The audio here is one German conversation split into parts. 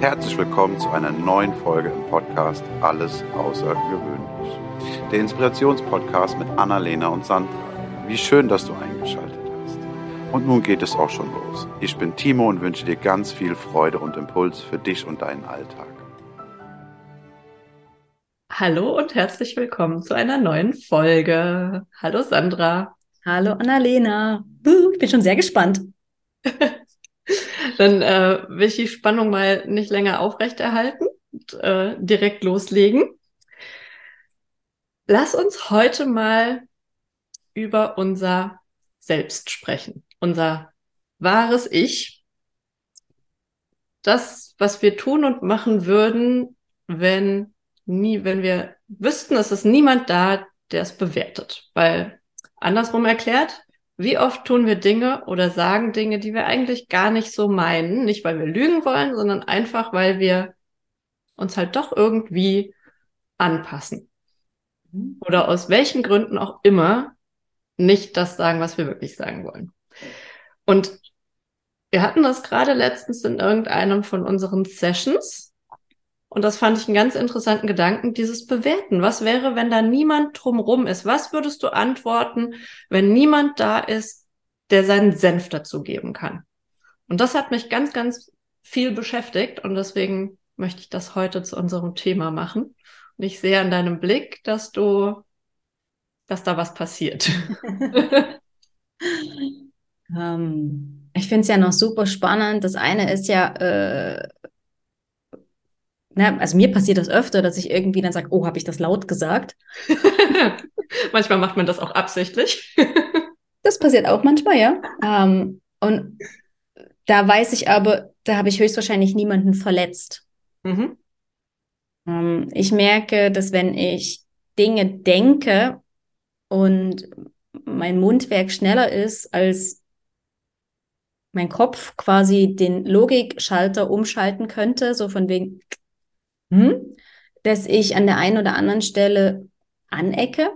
Herzlich willkommen zu einer neuen Folge im Podcast Alles Außergewöhnlich. Der Inspirationspodcast mit Annalena und Sandra. Wie schön, dass du eingeschaltet hast. Und nun geht es auch schon los. Ich bin Timo und wünsche dir ganz viel Freude und Impuls für dich und deinen Alltag. Hallo und herzlich willkommen zu einer neuen Folge. Hallo Sandra. Hallo Annalena. Ich bin schon sehr gespannt. Dann äh, will ich die Spannung mal nicht länger aufrechterhalten und äh, direkt loslegen. Lass uns heute mal über unser Selbst sprechen, unser wahres Ich. Das, was wir tun und machen würden, wenn nie, wenn wir wüssten, es ist niemand da, der es bewertet. Weil andersrum erklärt, wie oft tun wir Dinge oder sagen Dinge, die wir eigentlich gar nicht so meinen? Nicht, weil wir lügen wollen, sondern einfach, weil wir uns halt doch irgendwie anpassen. Oder aus welchen Gründen auch immer nicht das sagen, was wir wirklich sagen wollen. Und wir hatten das gerade letztens in irgendeinem von unseren Sessions, und das fand ich einen ganz interessanten Gedanken, dieses Bewerten. Was wäre, wenn da niemand drumrum ist? Was würdest du antworten, wenn niemand da ist, der seinen Senf dazu geben kann? Und das hat mich ganz, ganz viel beschäftigt und deswegen möchte ich das heute zu unserem Thema machen. Und ich sehe an deinem Blick, dass du, dass da was passiert. ähm, ich finde es ja noch super spannend. Das eine ist ja, äh, na, also mir passiert das öfter, dass ich irgendwie dann sage, oh, habe ich das laut gesagt? manchmal macht man das auch absichtlich. das passiert auch manchmal, ja. Ähm, und da weiß ich aber, da habe ich höchstwahrscheinlich niemanden verletzt. Mhm. Ähm, ich merke, dass wenn ich Dinge denke und mein Mundwerk schneller ist als mein Kopf quasi den Logikschalter umschalten könnte, so von wegen, hm? dass ich an der einen oder anderen Stelle anecke.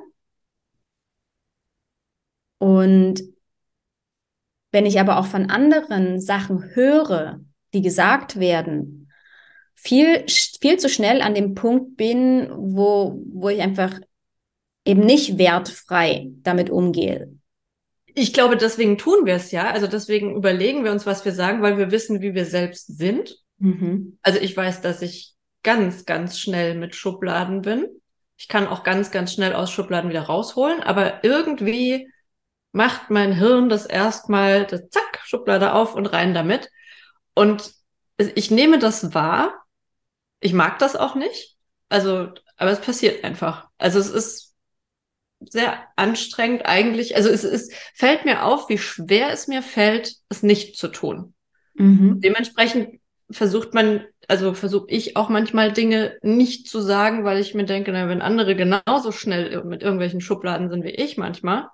Und wenn ich aber auch von anderen Sachen höre, die gesagt werden, viel, viel zu schnell an dem Punkt bin, wo, wo ich einfach eben nicht wertfrei damit umgehe. Ich glaube, deswegen tun wir es ja. Also deswegen überlegen wir uns, was wir sagen, weil wir wissen, wie wir selbst sind. Mhm. Also ich weiß, dass ich ganz, ganz schnell mit Schubladen bin. Ich kann auch ganz, ganz schnell aus Schubladen wieder rausholen, aber irgendwie macht mein Hirn das erstmal, das zack, Schublade auf und rein damit. Und ich nehme das wahr. Ich mag das auch nicht. Also, aber es passiert einfach. Also es ist sehr anstrengend eigentlich. Also es ist, fällt mir auf, wie schwer es mir fällt, es nicht zu tun. Mhm. Dementsprechend versucht man also versuche ich auch manchmal Dinge nicht zu sagen, weil ich mir denke, na, wenn andere genauso schnell mit irgendwelchen Schubladen sind wie ich manchmal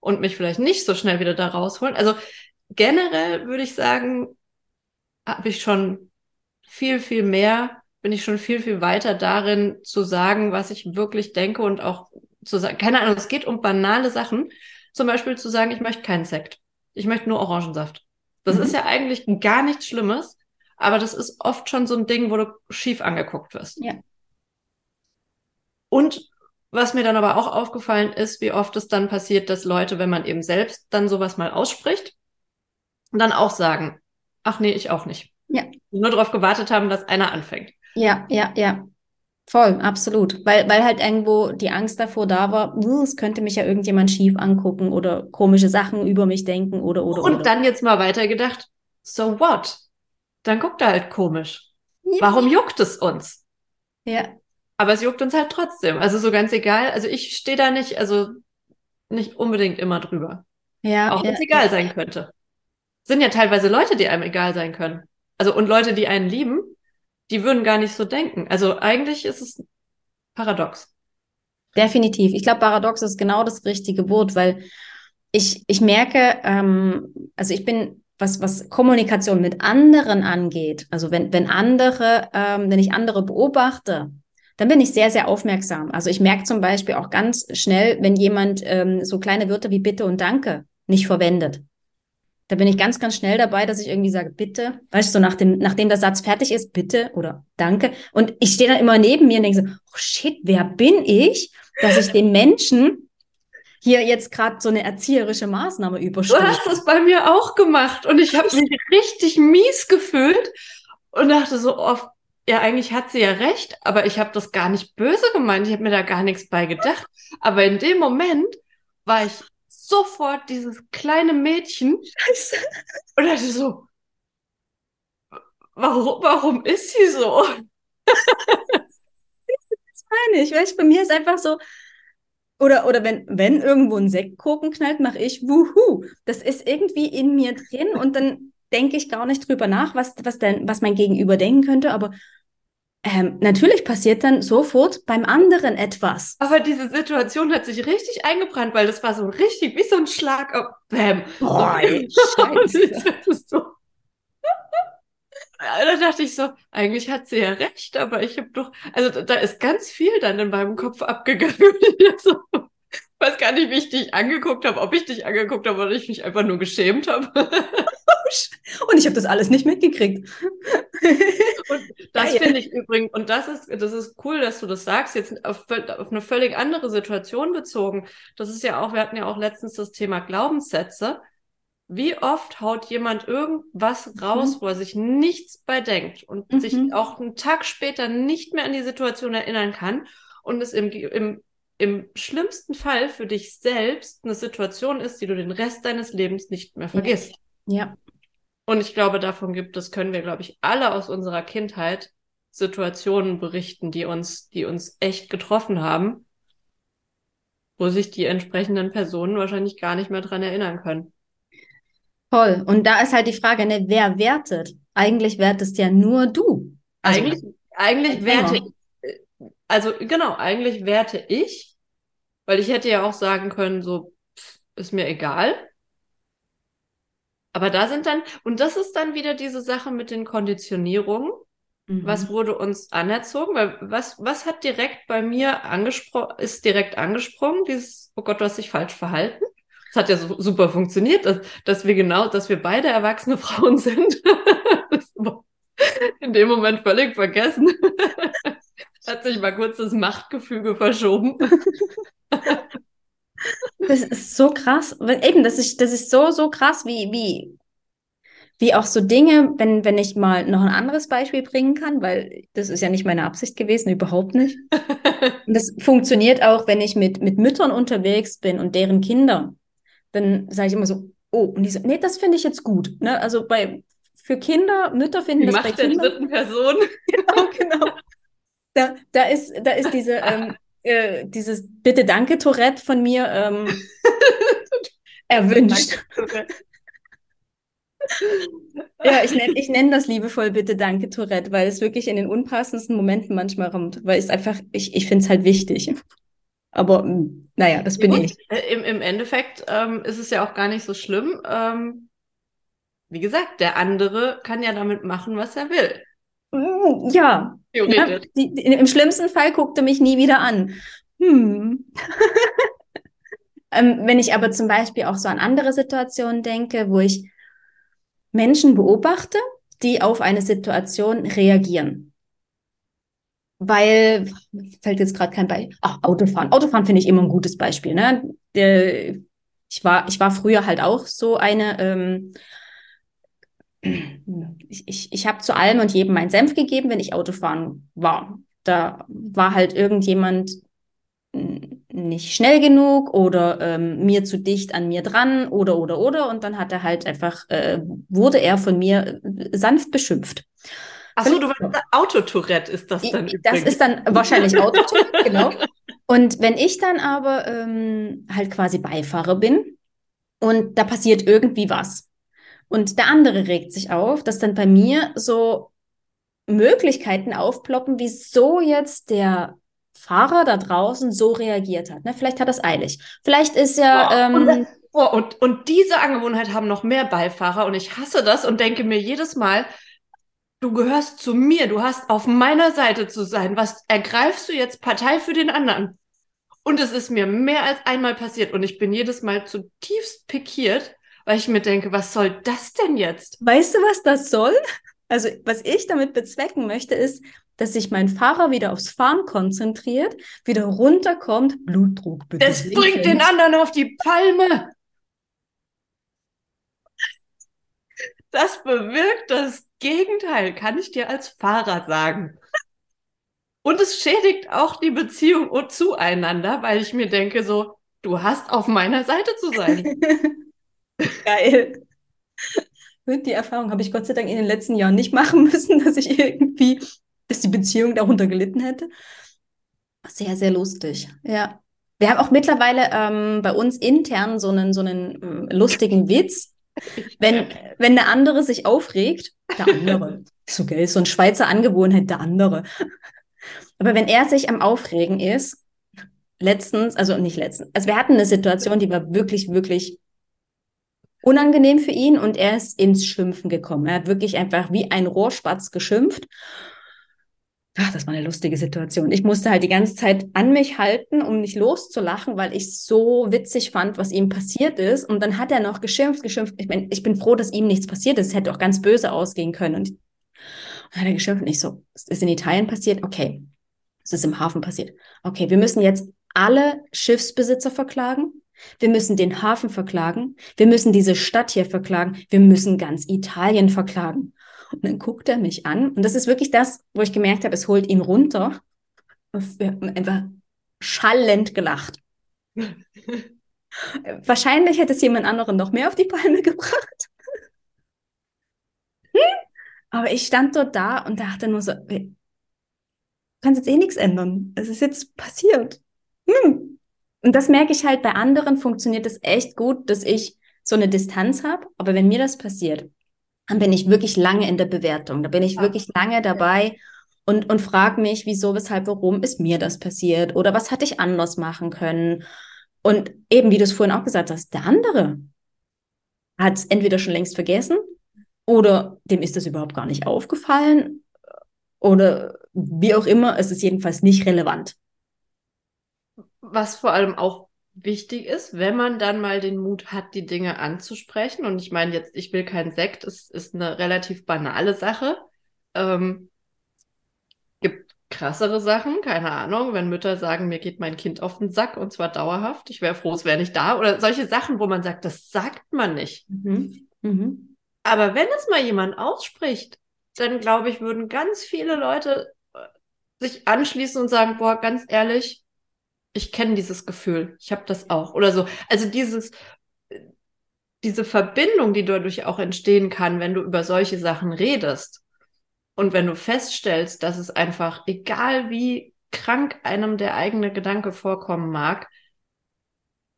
und mich vielleicht nicht so schnell wieder da rausholen. Also generell würde ich sagen, habe ich schon viel, viel mehr, bin ich schon viel, viel weiter darin zu sagen, was ich wirklich denke und auch zu sagen, keine Ahnung, es geht um banale Sachen. Zum Beispiel zu sagen, ich möchte keinen Sekt. Ich möchte nur Orangensaft. Das mhm. ist ja eigentlich gar nichts Schlimmes. Aber das ist oft schon so ein Ding, wo du schief angeguckt wirst. Ja. Und was mir dann aber auch aufgefallen ist, wie oft es dann passiert, dass Leute, wenn man eben selbst dann sowas mal ausspricht, dann auch sagen, ach nee, ich auch nicht. Ja. Nur darauf gewartet haben, dass einer anfängt. Ja, ja, ja. Voll, absolut. Weil, weil halt irgendwo die Angst davor da war, es könnte mich ja irgendjemand schief angucken oder komische Sachen über mich denken oder, oder, Und oder. dann jetzt mal weitergedacht, so what? Dann guckt er halt komisch. Ja. Warum juckt es uns? Ja. Aber es juckt uns halt trotzdem. Also so ganz egal. Also ich stehe da nicht, also nicht unbedingt immer drüber. Ja. Auch wenn es ja, egal ja. sein könnte. Sind ja teilweise Leute, die einem egal sein können. Also und Leute, die einen lieben, die würden gar nicht so denken. Also eigentlich ist es paradox. Definitiv. Ich glaube, paradox ist genau das richtige Wort, weil ich, ich merke, ähm, also ich bin was, was Kommunikation mit anderen angeht, also wenn, wenn andere, ähm, wenn ich andere beobachte, dann bin ich sehr, sehr aufmerksam. Also ich merke zum Beispiel auch ganz schnell, wenn jemand ähm, so kleine Wörter wie Bitte und Danke nicht verwendet. Da bin ich ganz, ganz schnell dabei, dass ich irgendwie sage, bitte, weißt du, so nach dem, nachdem der Satz fertig ist, bitte oder danke. Und ich stehe dann immer neben mir und denke so, oh shit, wer bin ich, dass ich den Menschen hier jetzt gerade so eine erzieherische Maßnahme überstülpe. Du hast das bei mir auch gemacht und ich habe mich richtig mies gefühlt und dachte so, oh, ja, eigentlich hat sie ja recht, aber ich habe das gar nicht böse gemeint. Ich habe mir da gar nichts bei gedacht. Aber in dem Moment war ich sofort dieses kleine Mädchen Scheiße. und dachte so, warum, warum ist sie so? das meine ich. Weißt, bei mir ist einfach so, oder, oder wenn, wenn irgendwo ein Sektkorken knallt, mache ich wuhu. Das ist irgendwie in mir drin und dann denke ich gar nicht drüber nach, was, was, denn, was mein Gegenüber denken könnte, aber ähm, natürlich passiert dann sofort beim anderen etwas. Aber diese Situation hat sich richtig eingebrannt, weil das war so richtig wie so ein Schlag auf Bäm. Boah, Scheiße. so. Da dachte ich so, eigentlich hat sie ja recht, aber ich habe doch, also da ist ganz viel dann in meinem Kopf abgegangen. so, weiß gar nicht, wie ich dich angeguckt habe, ob ich dich angeguckt habe oder ich mich einfach nur geschämt habe. und ich habe das alles nicht mitgekriegt. und das finde ich übrigens, und das ist, das ist cool, dass du das sagst, jetzt auf, auf eine völlig andere Situation bezogen. Das ist ja auch, wir hatten ja auch letztens das Thema Glaubenssätze. Wie oft haut jemand irgendwas raus, mhm. wo er sich nichts bei denkt und mhm. sich auch einen Tag später nicht mehr an die Situation erinnern kann und es im, im, im schlimmsten Fall für dich selbst eine Situation ist, die du den Rest deines Lebens nicht mehr vergisst. Ja. Und ich glaube, davon gibt es, können wir, glaube ich, alle aus unserer Kindheit Situationen berichten, die uns, die uns echt getroffen haben, wo sich die entsprechenden Personen wahrscheinlich gar nicht mehr dran erinnern können. Toll. Und da ist halt die Frage, ne, wer wertet? Eigentlich wertest ja nur du. Also, eigentlich, eigentlich werte ich, also genau, eigentlich werte ich, weil ich hätte ja auch sagen können, so, pff, ist mir egal. Aber da sind dann, und das ist dann wieder diese Sache mit den Konditionierungen. Mhm. Was wurde uns anerzogen? Weil was, was hat direkt bei mir angesprochen, ist direkt angesprungen? Dieses, oh Gott, du hast dich falsch verhalten. Das hat ja so, super funktioniert, dass, dass wir genau, dass wir beide erwachsene Frauen sind. in dem Moment völlig vergessen. hat sich mal kurz das Machtgefüge verschoben. Das ist so krass. Eben, das ist, das ist so, so krass, wie, wie, wie auch so Dinge, wenn, wenn ich mal noch ein anderes Beispiel bringen kann, weil das ist ja nicht meine Absicht gewesen, überhaupt nicht. Und das funktioniert auch, wenn ich mit, mit Müttern unterwegs bin und deren Kinder. Dann sage ich immer so, oh, und die sagen, nee, das finde ich jetzt gut. Ne? Also bei, für Kinder, Mütter finden die das Macht bei Kindern. der dritten Person. genau, genau. Da, da, ist, da ist diese, ähm, äh, dieses Bitte Danke Tourette von mir ähm, erwünscht. ja, ich nenne ich nenn das liebevoll Bitte Danke Tourette, weil es wirklich in den unpassendsten Momenten manchmal kommt, weil es einfach, ich, ich finde es halt wichtig. Aber hm, naja, das bin ja, ich. Äh, Im, Im Endeffekt ähm, ist es ja auch gar nicht so schlimm. Ähm, wie gesagt, der andere kann ja damit machen, was er will. Hm, ja. Theoretisch. Ja, die, die, Im schlimmsten Fall guckt er mich nie wieder an. Hm. ähm, wenn ich aber zum Beispiel auch so an andere Situationen denke, wo ich Menschen beobachte, die auf eine Situation reagieren. Weil, fällt jetzt gerade kein Beispiel. Ach, Autofahren. Autofahren finde ich immer ein gutes Beispiel. Ne? Ich, war, ich war früher halt auch so eine ähm, ich, ich, ich habe zu allem und jedem meinen Senf gegeben, wenn ich Autofahren war. Da war halt irgendjemand nicht schnell genug oder ähm, mir zu dicht an mir dran oder oder oder und dann hat er halt einfach äh, wurde er von mir äh, sanft beschimpft. Achso, du Autotourette ist das dann übrigens. Das ist dann wahrscheinlich Autotourette, genau. Und wenn ich dann aber ähm, halt quasi Beifahrer bin und da passiert irgendwie was, und der andere regt sich auf, dass dann bei mir so Möglichkeiten aufploppen, wieso jetzt der Fahrer da draußen so reagiert hat. Ne? Vielleicht hat er es eilig. Vielleicht ist ja. Oh, ähm, oh, und, und diese Angewohnheit haben noch mehr Beifahrer und ich hasse das und denke mir jedes Mal, du gehörst zu mir, du hast auf meiner Seite zu sein. Was ergreifst du jetzt Partei für den anderen? Und es ist mir mehr als einmal passiert und ich bin jedes Mal zutiefst pikiert, weil ich mir denke, was soll das denn jetzt? Weißt du, was das soll? Also, was ich damit bezwecken möchte, ist, dass sich mein Fahrer wieder aufs Fahren konzentriert, wieder runterkommt, Blutdruck bitte. Das bringt den anderen auf die Palme. Das bewirkt das Gegenteil, kann ich dir als Fahrer sagen. Und es schädigt auch die Beziehung zueinander, weil ich mir denke, so, du hast auf meiner Seite zu sein. Geil. Die Erfahrung habe ich Gott sei Dank in den letzten Jahren nicht machen müssen, dass ich irgendwie, dass die Beziehung darunter gelitten hätte. Sehr, sehr lustig. Ja. Wir haben auch mittlerweile ähm, bei uns intern so einen, so einen äh, lustigen Witz. Wenn, wenn der andere sich aufregt, der andere. So geil, so ein Schweizer Angewohnheit, der andere. Aber wenn er sich am Aufregen ist, letztens, also nicht letztens, also wir hatten eine Situation, die war wirklich, wirklich unangenehm für ihn und er ist ins Schimpfen gekommen. Er hat wirklich einfach wie ein Rohrspatz geschimpft. Ach, das war eine lustige Situation. Ich musste halt die ganze Zeit an mich halten, um nicht loszulachen, weil ich so witzig fand, was ihm passiert ist. Und dann hat er noch geschimpft, geschimpft. Ich bin, ich bin froh, dass ihm nichts passiert ist. Es hätte auch ganz böse ausgehen können. Und, dann hat er geschimpft und ich so, es ist in Italien passiert? Okay. Es ist im Hafen passiert. Okay, wir müssen jetzt alle Schiffsbesitzer verklagen. Wir müssen den Hafen verklagen. Wir müssen diese Stadt hier verklagen. Wir müssen ganz Italien verklagen. Und dann guckt er mich an. Und das ist wirklich das, wo ich gemerkt habe, es holt ihn runter. Und wir haben einfach schallend gelacht. Wahrscheinlich hätte es jemand anderen noch mehr auf die Palme gebracht. Hm? Aber ich stand dort da und dachte nur so, du kannst jetzt eh nichts ändern. Es ist jetzt passiert. Hm. Und das merke ich halt bei anderen funktioniert es echt gut, dass ich so eine Distanz habe. Aber wenn mir das passiert, dann bin ich wirklich lange in der Bewertung. Da bin ich wirklich lange dabei und, und frage mich, wieso, weshalb, warum ist mir das passiert? Oder was hatte ich anders machen können? Und eben, wie du es vorhin auch gesagt hast, der andere hat es entweder schon längst vergessen oder dem ist das überhaupt gar nicht aufgefallen oder wie auch immer, es ist jedenfalls nicht relevant was vor allem auch wichtig ist, wenn man dann mal den Mut hat, die Dinge anzusprechen. Und ich meine jetzt, ich will keinen Sekt, es ist eine relativ banale Sache. Ähm, gibt krassere Sachen, keine Ahnung, wenn Mütter sagen, mir geht mein Kind auf den Sack und zwar dauerhaft, ich wäre froh, es wäre nicht da. Oder solche Sachen, wo man sagt, das sagt man nicht. Mhm. Mhm. Aber wenn es mal jemand ausspricht, dann glaube ich, würden ganz viele Leute äh, sich anschließen und sagen, boah, ganz ehrlich, ich kenne dieses Gefühl, ich habe das auch oder so. Also dieses diese Verbindung, die dadurch auch entstehen kann, wenn du über solche Sachen redest und wenn du feststellst, dass es einfach egal wie krank einem der eigene Gedanke vorkommen mag,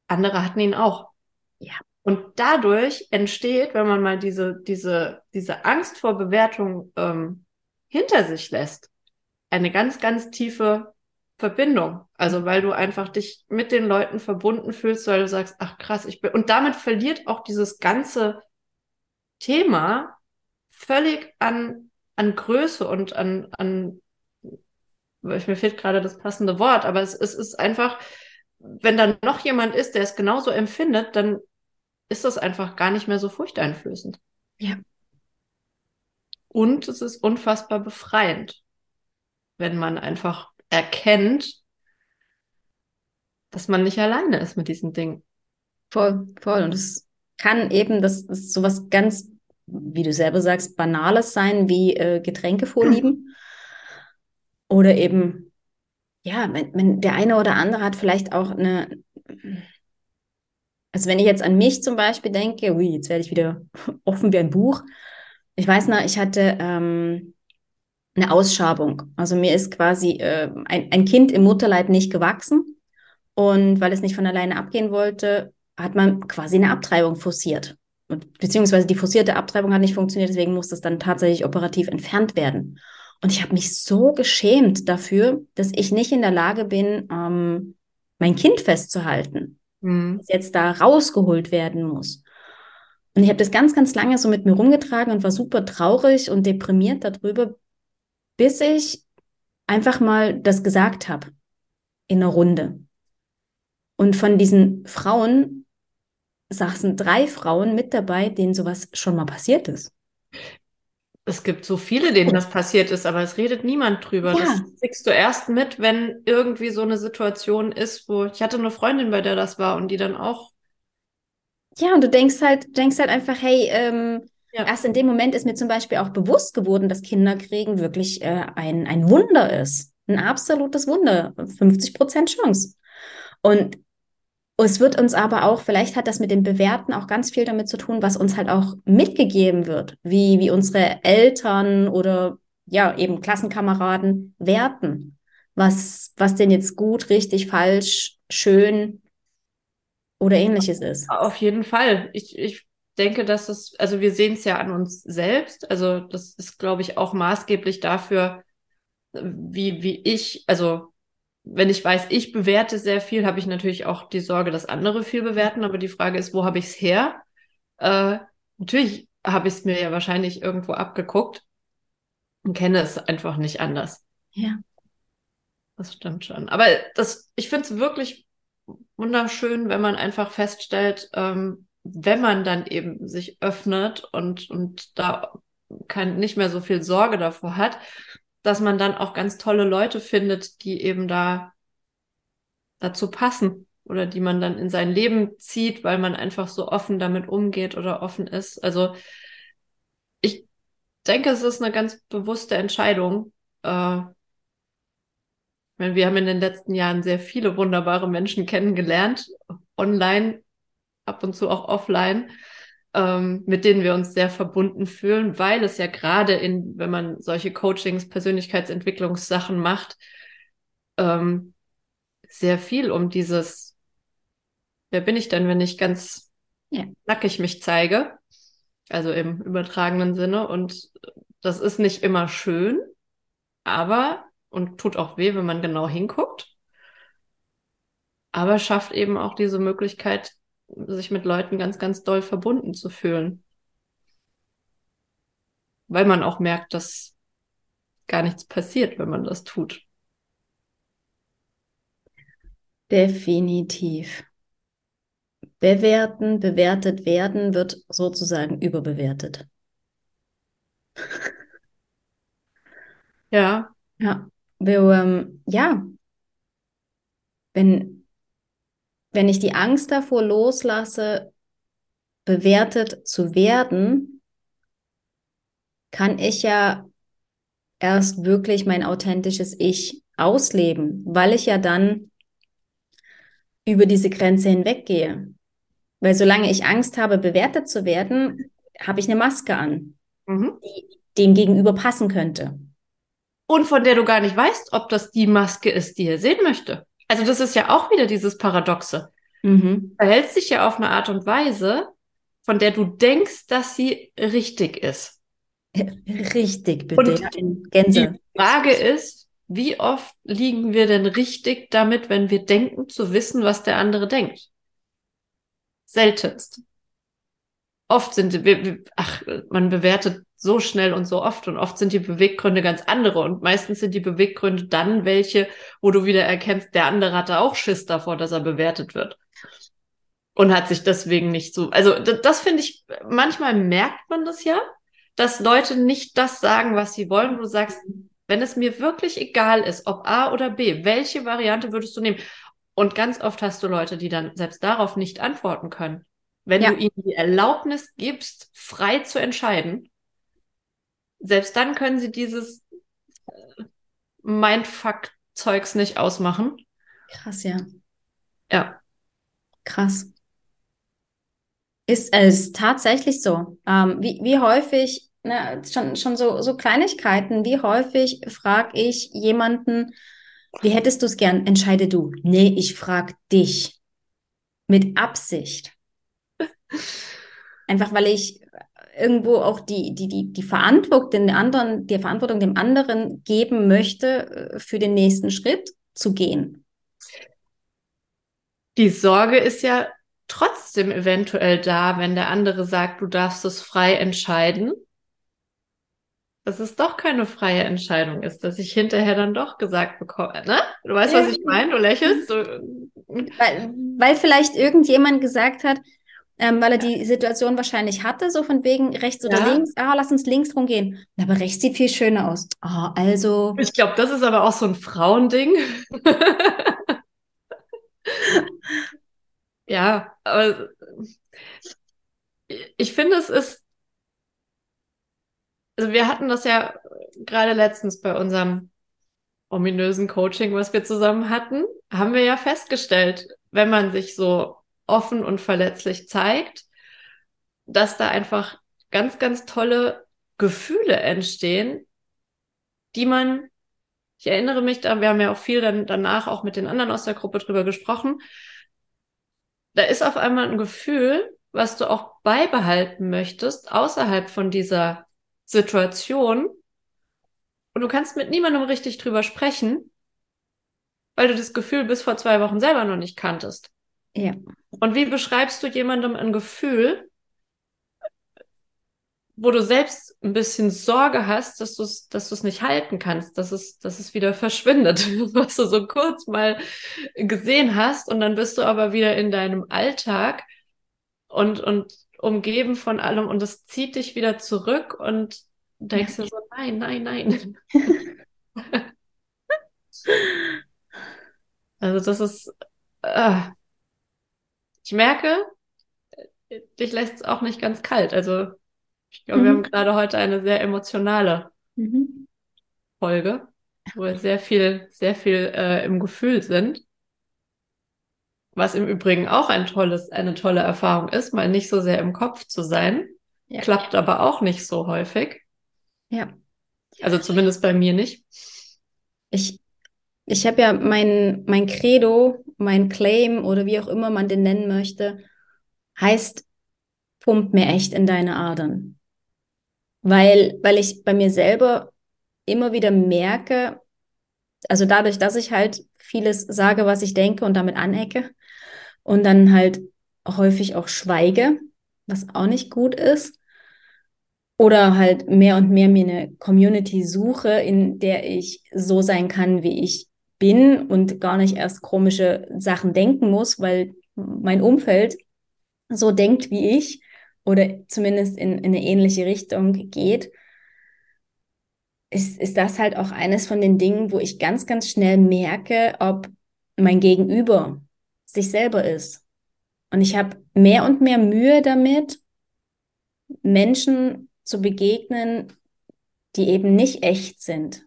andere hatten ihn auch. Ja. Und dadurch entsteht, wenn man mal diese, diese, diese Angst vor Bewertung ähm, hinter sich lässt, eine ganz, ganz tiefe Verbindung. Also weil du einfach dich mit den Leuten verbunden fühlst, weil du sagst, ach krass, ich bin. Und damit verliert auch dieses ganze Thema völlig an, an Größe und an, an, mir fehlt gerade das passende Wort, aber es, es ist einfach, wenn dann noch jemand ist, der es genauso empfindet, dann ist das einfach gar nicht mehr so furchteinflößend. Ja. Und es ist unfassbar befreiend, wenn man einfach erkennt, dass man nicht alleine ist mit diesen Dingen. Voll, voll. Und es kann eben, das ist sowas ganz, wie du selber sagst, Banales sein, wie äh, Getränke vorlieben. Oder eben, ja, wenn, wenn der eine oder andere hat vielleicht auch eine, also wenn ich jetzt an mich zum Beispiel denke, ui, jetzt werde ich wieder offen wie ein Buch. Ich weiß noch, ich hatte ähm, eine Ausschabung. Also mir ist quasi äh, ein, ein Kind im Mutterleib nicht gewachsen und weil es nicht von alleine abgehen wollte, hat man quasi eine Abtreibung forciert. Und, beziehungsweise die forcierte Abtreibung hat nicht funktioniert, deswegen musste es dann tatsächlich operativ entfernt werden. Und ich habe mich so geschämt dafür, dass ich nicht in der Lage bin, ähm, mein Kind festzuhalten, mhm. das jetzt da rausgeholt werden muss. Und ich habe das ganz, ganz lange so mit mir rumgetragen und war super traurig und deprimiert darüber, bis ich einfach mal das gesagt habe in einer Runde. Und von diesen Frauen saßen drei Frauen mit dabei, denen sowas schon mal passiert ist. Es gibt so viele, denen das passiert ist, aber es redet niemand drüber. Ja. Das kriegst du erst mit, wenn irgendwie so eine Situation ist, wo ich hatte eine Freundin, bei der das war und die dann auch. Ja, und du denkst halt, denkst halt einfach, hey, ähm, ja. erst in dem Moment ist mir zum Beispiel auch bewusst geworden, dass Kinderkriegen wirklich äh, ein, ein Wunder ist. Ein absolutes Wunder. 50 Prozent Chance. Und es wird uns aber auch, vielleicht hat das mit dem Bewerten auch ganz viel damit zu tun, was uns halt auch mitgegeben wird, wie, wie unsere Eltern oder ja, eben Klassenkameraden werten. Was, was denn jetzt gut, richtig, falsch, schön oder ähnliches ist. Auf jeden Fall. Ich, ich denke, dass es, also wir sehen es ja an uns selbst. Also das ist, glaube ich, auch maßgeblich dafür, wie, wie ich, also wenn ich weiß, ich bewerte sehr viel, habe ich natürlich auch die Sorge, dass andere viel bewerten. Aber die Frage ist, wo habe ich es her? Äh, natürlich habe ich es mir ja wahrscheinlich irgendwo abgeguckt und kenne es einfach nicht anders. Ja. Das stimmt schon. Aber das, ich finde es wirklich wunderschön, wenn man einfach feststellt, ähm, wenn man dann eben sich öffnet und, und da kein, nicht mehr so viel Sorge davor hat, dass man dann auch ganz tolle Leute findet, die eben da dazu passen oder die man dann in sein Leben zieht, weil man einfach so offen damit umgeht oder offen ist. Also ich denke, es ist eine ganz bewusste Entscheidung. Äh, wir haben in den letzten Jahren sehr viele wunderbare Menschen kennengelernt, online, ab und zu auch offline ähm, mit denen wir uns sehr verbunden fühlen, weil es ja gerade in, wenn man solche Coachings, Persönlichkeitsentwicklungssachen macht, ähm, sehr viel um dieses, wer bin ich denn, wenn ich ganz ja. nackig mich zeige? Also im übertragenen Sinne. Und das ist nicht immer schön, aber, und tut auch weh, wenn man genau hinguckt, aber schafft eben auch diese Möglichkeit, sich mit Leuten ganz, ganz doll verbunden zu fühlen. Weil man auch merkt, dass gar nichts passiert, wenn man das tut. Definitiv. Bewerten, bewertet werden wird sozusagen überbewertet. Ja. Ja. Wir, ähm, ja. Wenn, wenn ich die Angst davor loslasse, bewertet zu werden, kann ich ja erst wirklich mein authentisches Ich ausleben, weil ich ja dann über diese Grenze hinweggehe. Weil solange ich Angst habe, bewertet zu werden, habe ich eine Maske an, mhm. die dem gegenüber passen könnte. Und von der du gar nicht weißt, ob das die Maske ist, die er sehen möchte. Also das ist ja auch wieder dieses Paradoxe. Mhm. Du verhältst dich ja auf eine Art und Weise, von der du denkst, dass sie richtig ist. Richtig, bitte. Und Gänse. Die Frage ist, wie oft liegen wir denn richtig damit, wenn wir denken zu wissen, was der andere denkt? Seltenst. Oft sind ach, man bewertet so schnell und so oft und oft sind die Beweggründe ganz andere und meistens sind die Beweggründe dann welche, wo du wieder erkennst, der andere hatte auch Schiss davor, dass er bewertet wird und hat sich deswegen nicht so. Also das, das finde ich, manchmal merkt man das ja, dass Leute nicht das sagen, was sie wollen. Du sagst, wenn es mir wirklich egal ist, ob A oder B, welche Variante würdest du nehmen? Und ganz oft hast du Leute, die dann selbst darauf nicht antworten können. Wenn ja. du ihnen die Erlaubnis gibst, frei zu entscheiden, selbst dann können sie dieses äh, Mindfuck-Zeugs nicht ausmachen. Krass, ja. Ja. Krass. Ist es tatsächlich so? Ähm, wie, wie häufig, ne, schon, schon so, so Kleinigkeiten, wie häufig frage ich jemanden, wie hättest du es gern? Entscheide du. Nee, ich frage dich. Mit Absicht. Einfach weil ich irgendwo auch die, die, die, die Verantwortung den anderen, die Verantwortung dem anderen geben möchte, äh, für den nächsten Schritt zu gehen. Die Sorge ist ja trotzdem eventuell da, wenn der andere sagt, du darfst es frei entscheiden, dass es doch keine freie Entscheidung ist, dass ich hinterher dann doch gesagt bekomme, ne? Du weißt, was ich meine? Du lächelst. Du... Weil, weil vielleicht irgendjemand gesagt hat, ähm, weil er die Situation wahrscheinlich hatte, so von wegen rechts oder ja. links. Ah, lass uns links rumgehen. Aber rechts sieht viel schöner aus. Ah, also. Ich glaube, das ist aber auch so ein Frauending. ja, aber ich finde, es ist. Also wir hatten das ja gerade letztens bei unserem ominösen Coaching, was wir zusammen hatten, haben wir ja festgestellt, wenn man sich so offen und verletzlich zeigt, dass da einfach ganz, ganz tolle Gefühle entstehen, die man, ich erinnere mich da, wir haben ja auch viel dann danach auch mit den anderen aus der Gruppe drüber gesprochen, da ist auf einmal ein Gefühl, was du auch beibehalten möchtest, außerhalb von dieser Situation. Und du kannst mit niemandem richtig drüber sprechen, weil du das Gefühl bis vor zwei Wochen selber noch nicht kanntest. Ja. Und wie beschreibst du jemandem ein Gefühl, wo du selbst ein bisschen Sorge hast, dass du es dass du's nicht halten kannst, dass es, dass es wieder verschwindet, was du so kurz mal gesehen hast und dann bist du aber wieder in deinem Alltag und, und umgeben von allem und es zieht dich wieder zurück und denkst dir so, nein, nein, nein. also das ist, äh, ich merke, dich lässt es auch nicht ganz kalt. Also ich glaube, mhm. wir haben gerade heute eine sehr emotionale mhm. Folge, wo wir sehr viel, sehr viel äh, im Gefühl sind. Was im Übrigen auch ein tolles, eine tolle Erfahrung ist, mal nicht so sehr im Kopf zu sein. Ja. Klappt aber auch nicht so häufig. Ja. Also zumindest bei mir nicht. Ich, ich habe ja mein, mein Credo mein Claim oder wie auch immer man den nennen möchte, heißt, pump mir echt in deine Adern. Weil, weil ich bei mir selber immer wieder merke, also dadurch, dass ich halt vieles sage, was ich denke und damit anecke und dann halt häufig auch schweige, was auch nicht gut ist, oder halt mehr und mehr mir eine Community suche, in der ich so sein kann, wie ich bin und gar nicht erst komische Sachen denken muss, weil mein Umfeld so denkt wie ich oder zumindest in, in eine ähnliche Richtung geht, ist, ist das halt auch eines von den Dingen, wo ich ganz, ganz schnell merke, ob mein Gegenüber sich selber ist. Und ich habe mehr und mehr Mühe damit, Menschen zu begegnen, die eben nicht echt sind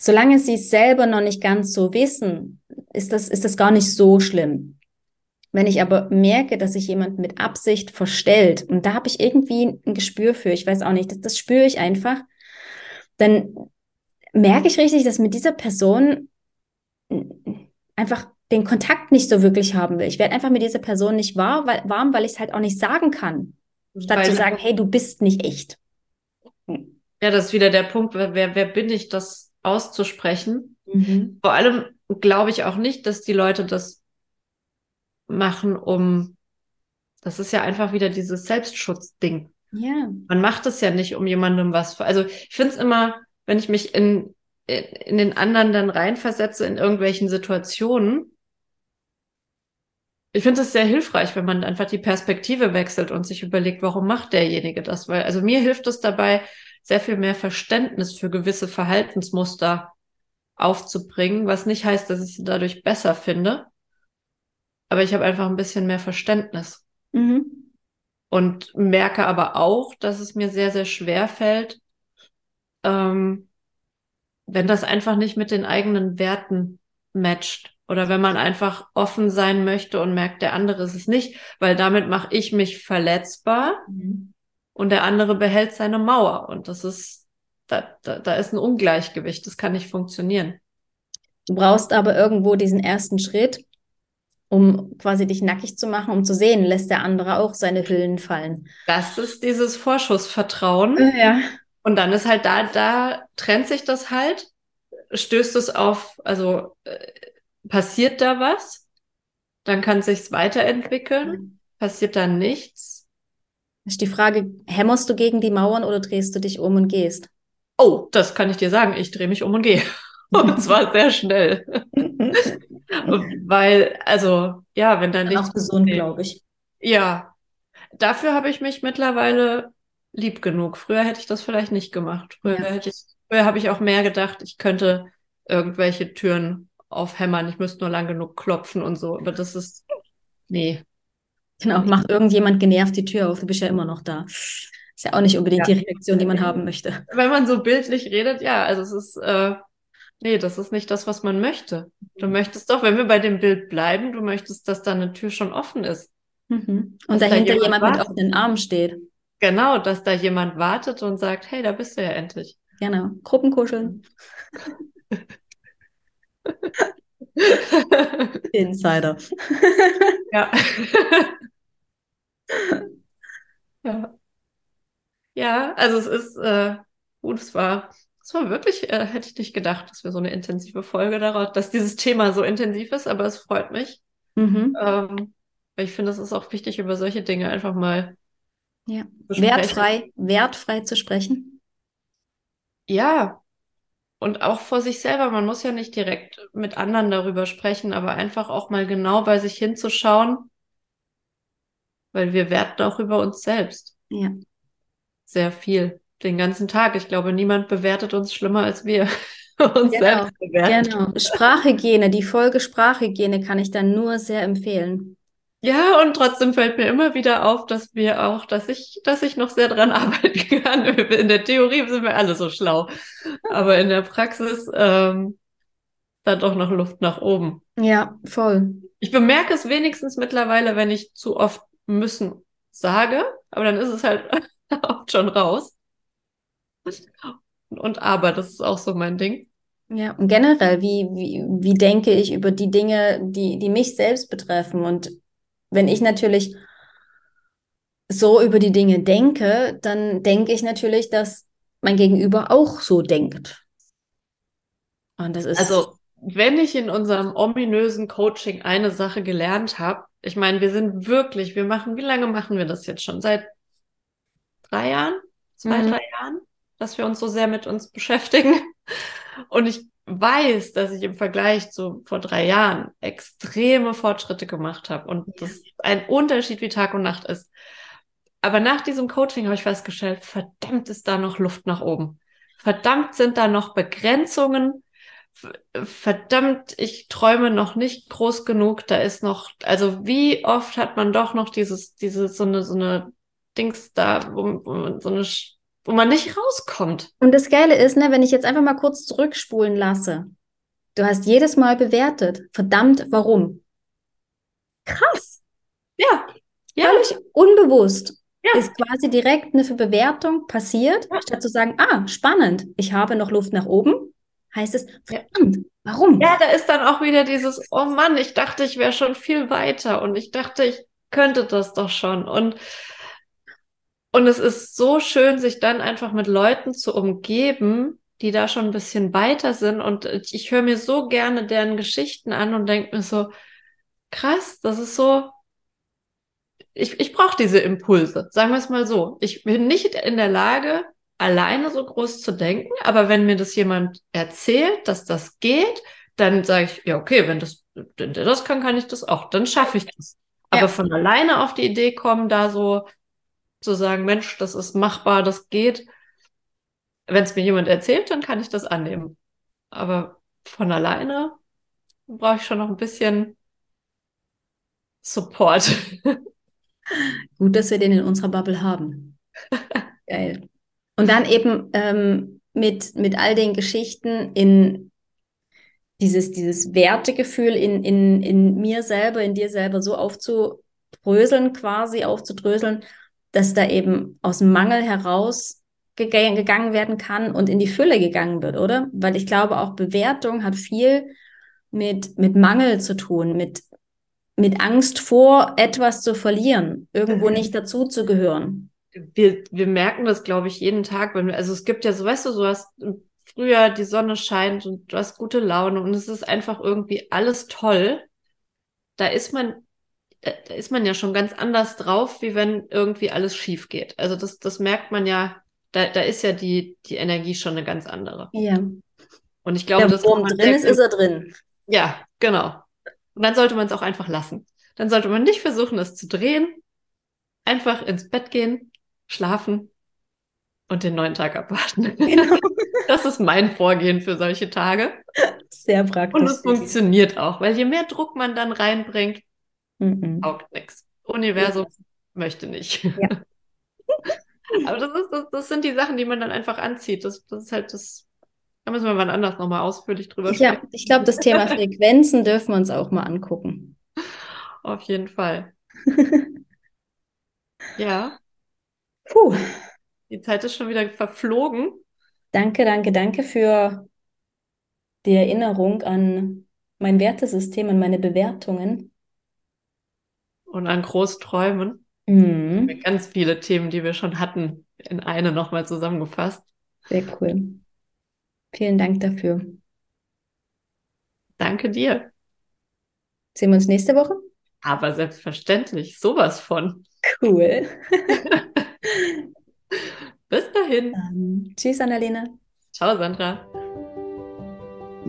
solange sie es selber noch nicht ganz so wissen, ist das, ist das gar nicht so schlimm. Wenn ich aber merke, dass sich jemand mit Absicht verstellt, und da habe ich irgendwie ein Gespür für, ich weiß auch nicht, das, das spüre ich einfach, dann merke ich richtig, dass mit dieser Person einfach den Kontakt nicht so wirklich haben will. Ich werde einfach mit dieser Person nicht warm, weil, warm, weil ich es halt auch nicht sagen kann. Statt weil, zu sagen, hey, du bist nicht echt. Ja, das ist wieder der Punkt, wer, wer bin ich, das auszusprechen. Mhm. Vor allem glaube ich auch nicht, dass die Leute das machen, um, das ist ja einfach wieder dieses Selbstschutzding. Ja. Man macht es ja nicht, um jemandem was, also ich finde es immer, wenn ich mich in, in den anderen dann reinversetze in irgendwelchen Situationen, ich finde es sehr hilfreich, wenn man einfach die Perspektive wechselt und sich überlegt, warum macht derjenige das? Weil, also mir hilft es dabei, sehr viel mehr Verständnis für gewisse Verhaltensmuster aufzubringen, was nicht heißt, dass ich sie dadurch besser finde. Aber ich habe einfach ein bisschen mehr Verständnis. Mhm. Und merke aber auch, dass es mir sehr, sehr schwer fällt, ähm, wenn das einfach nicht mit den eigenen Werten matcht. Oder wenn man einfach offen sein möchte und merkt, der andere ist es nicht, weil damit mache ich mich verletzbar. Mhm und der andere behält seine Mauer. Und das ist, da, da, da ist ein Ungleichgewicht, das kann nicht funktionieren. Du brauchst aber irgendwo diesen ersten Schritt, um quasi dich nackig zu machen, um zu sehen, lässt der andere auch seine Hüllen fallen. Das ist dieses Vorschussvertrauen. Ja. Und dann ist halt da, da trennt sich das halt, stößt es auf, also äh, passiert da was, dann kann es sich weiterentwickeln, passiert da nichts, ist die Frage, hämmerst du gegen die Mauern oder drehst du dich um und gehst? Oh, das kann ich dir sagen. Ich drehe mich um und gehe. Und zwar sehr schnell. Weil, also, ja, wenn da nichts. Auch gesund, glaube ich. Ja, dafür habe ich mich mittlerweile lieb genug. Früher hätte ich das vielleicht nicht gemacht. Früher, ja. hätte ich, früher habe ich auch mehr gedacht, ich könnte irgendwelche Türen aufhämmern, ich müsste nur lang genug klopfen und so. Aber das ist, nee. Genau, macht irgendjemand genervt die Tür auf, du bist ja immer noch da. Ist ja auch nicht unbedingt ja. die Reaktion, die man haben möchte. Wenn man so bildlich redet, ja, also es ist, äh, nee, das ist nicht das, was man möchte. Du mhm. möchtest doch, wenn wir bei dem Bild bleiben, du möchtest, dass da eine Tür schon offen ist. Mhm. Und dahinter da jemand, jemand mit offenen Armen steht. Genau, dass da jemand wartet und sagt, hey, da bist du ja endlich. Genau, Gruppenkuscheln. Insider. ja. ja. Ja, also es ist äh, gut, es war, es war wirklich, äh, hätte ich nicht gedacht, dass wir so eine intensive Folge daraus, dass dieses Thema so intensiv ist, aber es freut mich. Mhm. Ähm, weil ich finde, es ist auch wichtig, über solche Dinge einfach mal ja. wertfrei, wertfrei zu sprechen. Ja. Und auch vor sich selber. Man muss ja nicht direkt mit anderen darüber sprechen, aber einfach auch mal genau bei sich hinzuschauen, weil wir werten auch über uns selbst. Ja sehr viel, den ganzen Tag. Ich glaube, niemand bewertet uns schlimmer als wir uns genau, selbst bewerten. Genau. Sprachhygiene, die Folge Sprachhygiene kann ich dann nur sehr empfehlen. Ja, und trotzdem fällt mir immer wieder auf, dass wir auch, dass ich, dass ich noch sehr dran arbeiten kann. In der Theorie sind wir alle so schlau, aber in der Praxis ähm, da doch noch Luft nach oben. Ja, voll. Ich bemerke es wenigstens mittlerweile, wenn ich zu oft müssen sage, aber dann ist es halt auch schon raus. Und aber, das ist auch so mein Ding. Ja, und generell, wie, wie, wie denke ich über die Dinge, die, die mich selbst betreffen? Und wenn ich natürlich so über die Dinge denke, dann denke ich natürlich, dass mein Gegenüber auch so denkt. Und das ist. Also, wenn ich in unserem ominösen Coaching eine Sache gelernt habe, ich meine, wir sind wirklich, wir machen, wie lange machen wir das jetzt schon? Seit drei Jahren, zwei, mhm. drei Jahren, dass wir uns so sehr mit uns beschäftigen. Und ich weiß, dass ich im Vergleich zu vor drei Jahren extreme Fortschritte gemacht habe und das ein Unterschied wie Tag und Nacht ist. Aber nach diesem Coaching habe ich festgestellt, verdammt ist da noch Luft nach oben. Verdammt sind da noch Begrenzungen. Verdammt, ich träume noch nicht groß genug. Da ist noch, also wie oft hat man doch noch dieses, diese, so eine, so eine Dings da, wo, wo, so eine, wo man nicht rauskommt. Und das Geile ist, ne, wenn ich jetzt einfach mal kurz zurückspulen lasse, du hast jedes Mal bewertet. Verdammt, warum? Krass. Ja. ja. Völlig unbewusst. Ja. Ist quasi direkt eine Bewertung passiert, ja. statt zu sagen, ah, spannend, ich habe noch Luft nach oben, heißt es, verdammt, warum? Ja, da ist dann auch wieder dieses, oh Mann, ich dachte, ich wäre schon viel weiter und ich dachte, ich könnte das doch schon. Und und es ist so schön, sich dann einfach mit Leuten zu umgeben, die da schon ein bisschen weiter sind. Und ich höre mir so gerne deren Geschichten an und denke mir so, krass, das ist so, ich, ich brauche diese Impulse, sagen wir es mal so. Ich bin nicht in der Lage, alleine so groß zu denken, aber wenn mir das jemand erzählt, dass das geht, dann sage ich, ja, okay, wenn das, wenn der das kann, kann ich das auch, dann schaffe ich das. Aber ja. von alleine auf die Idee kommen, da so zu sagen, Mensch, das ist machbar, das geht. Wenn es mir jemand erzählt, dann kann ich das annehmen. Aber von alleine brauche ich schon noch ein bisschen Support. Gut, dass wir den in unserer Bubble haben. Geil. Und dann eben ähm, mit, mit all den Geschichten in dieses, dieses Wertegefühl in, in, in mir selber, in dir selber so aufzudröseln, quasi aufzudröseln, dass da eben aus dem Mangel heraus gegangen werden kann und in die Fülle gegangen wird, oder? Weil ich glaube, auch Bewertung hat viel mit, mit Mangel zu tun, mit, mit Angst vor etwas zu verlieren, irgendwo mhm. nicht dazu zu gehören. Wir, wir merken das, glaube ich, jeden Tag, wenn wir, also es gibt ja so, weißt du, so hast früher die Sonne scheint und du hast gute Laune und es ist einfach irgendwie alles toll. Da ist man da, da ist man ja schon ganz anders drauf, wie wenn irgendwie alles schief geht. Also das, das merkt man ja, da, da ist ja die, die Energie schon eine ganz andere. Ja. Und ich glaube, dass Wurm drin ist, ist er drin. Ja, genau. Und dann sollte man es auch einfach lassen. Dann sollte man nicht versuchen, es zu drehen, Einfach ins Bett gehen, schlafen und den neuen Tag abwarten. Genau. Das ist mein Vorgehen für solche Tage. Sehr praktisch. Und es funktioniert auch, weil je mehr Druck man dann reinbringt, mhm. taugt nichts. Universum ja. möchte nicht. Ja. Aber das, ist, das, das, sind die Sachen, die man dann einfach anzieht. Das, das ist halt das. Da müssen wir mal anders nochmal ausführlich drüber sprechen. Ja, ich glaube, das Thema Frequenzen dürfen wir uns auch mal angucken. Auf jeden Fall. ja. Puh. Die Zeit ist schon wieder verflogen. Danke, danke, danke für die Erinnerung an mein Wertesystem, an meine Bewertungen. Und an Großträumen. Mhm. Ganz viele Themen, die wir schon hatten, in eine nochmal zusammengefasst. Sehr cool. Vielen Dank dafür. Danke dir. Sehen wir uns nächste Woche? Aber selbstverständlich, sowas von. Cool. Bis dahin. Um, tschüss, Annalena. Ciao, Sandra.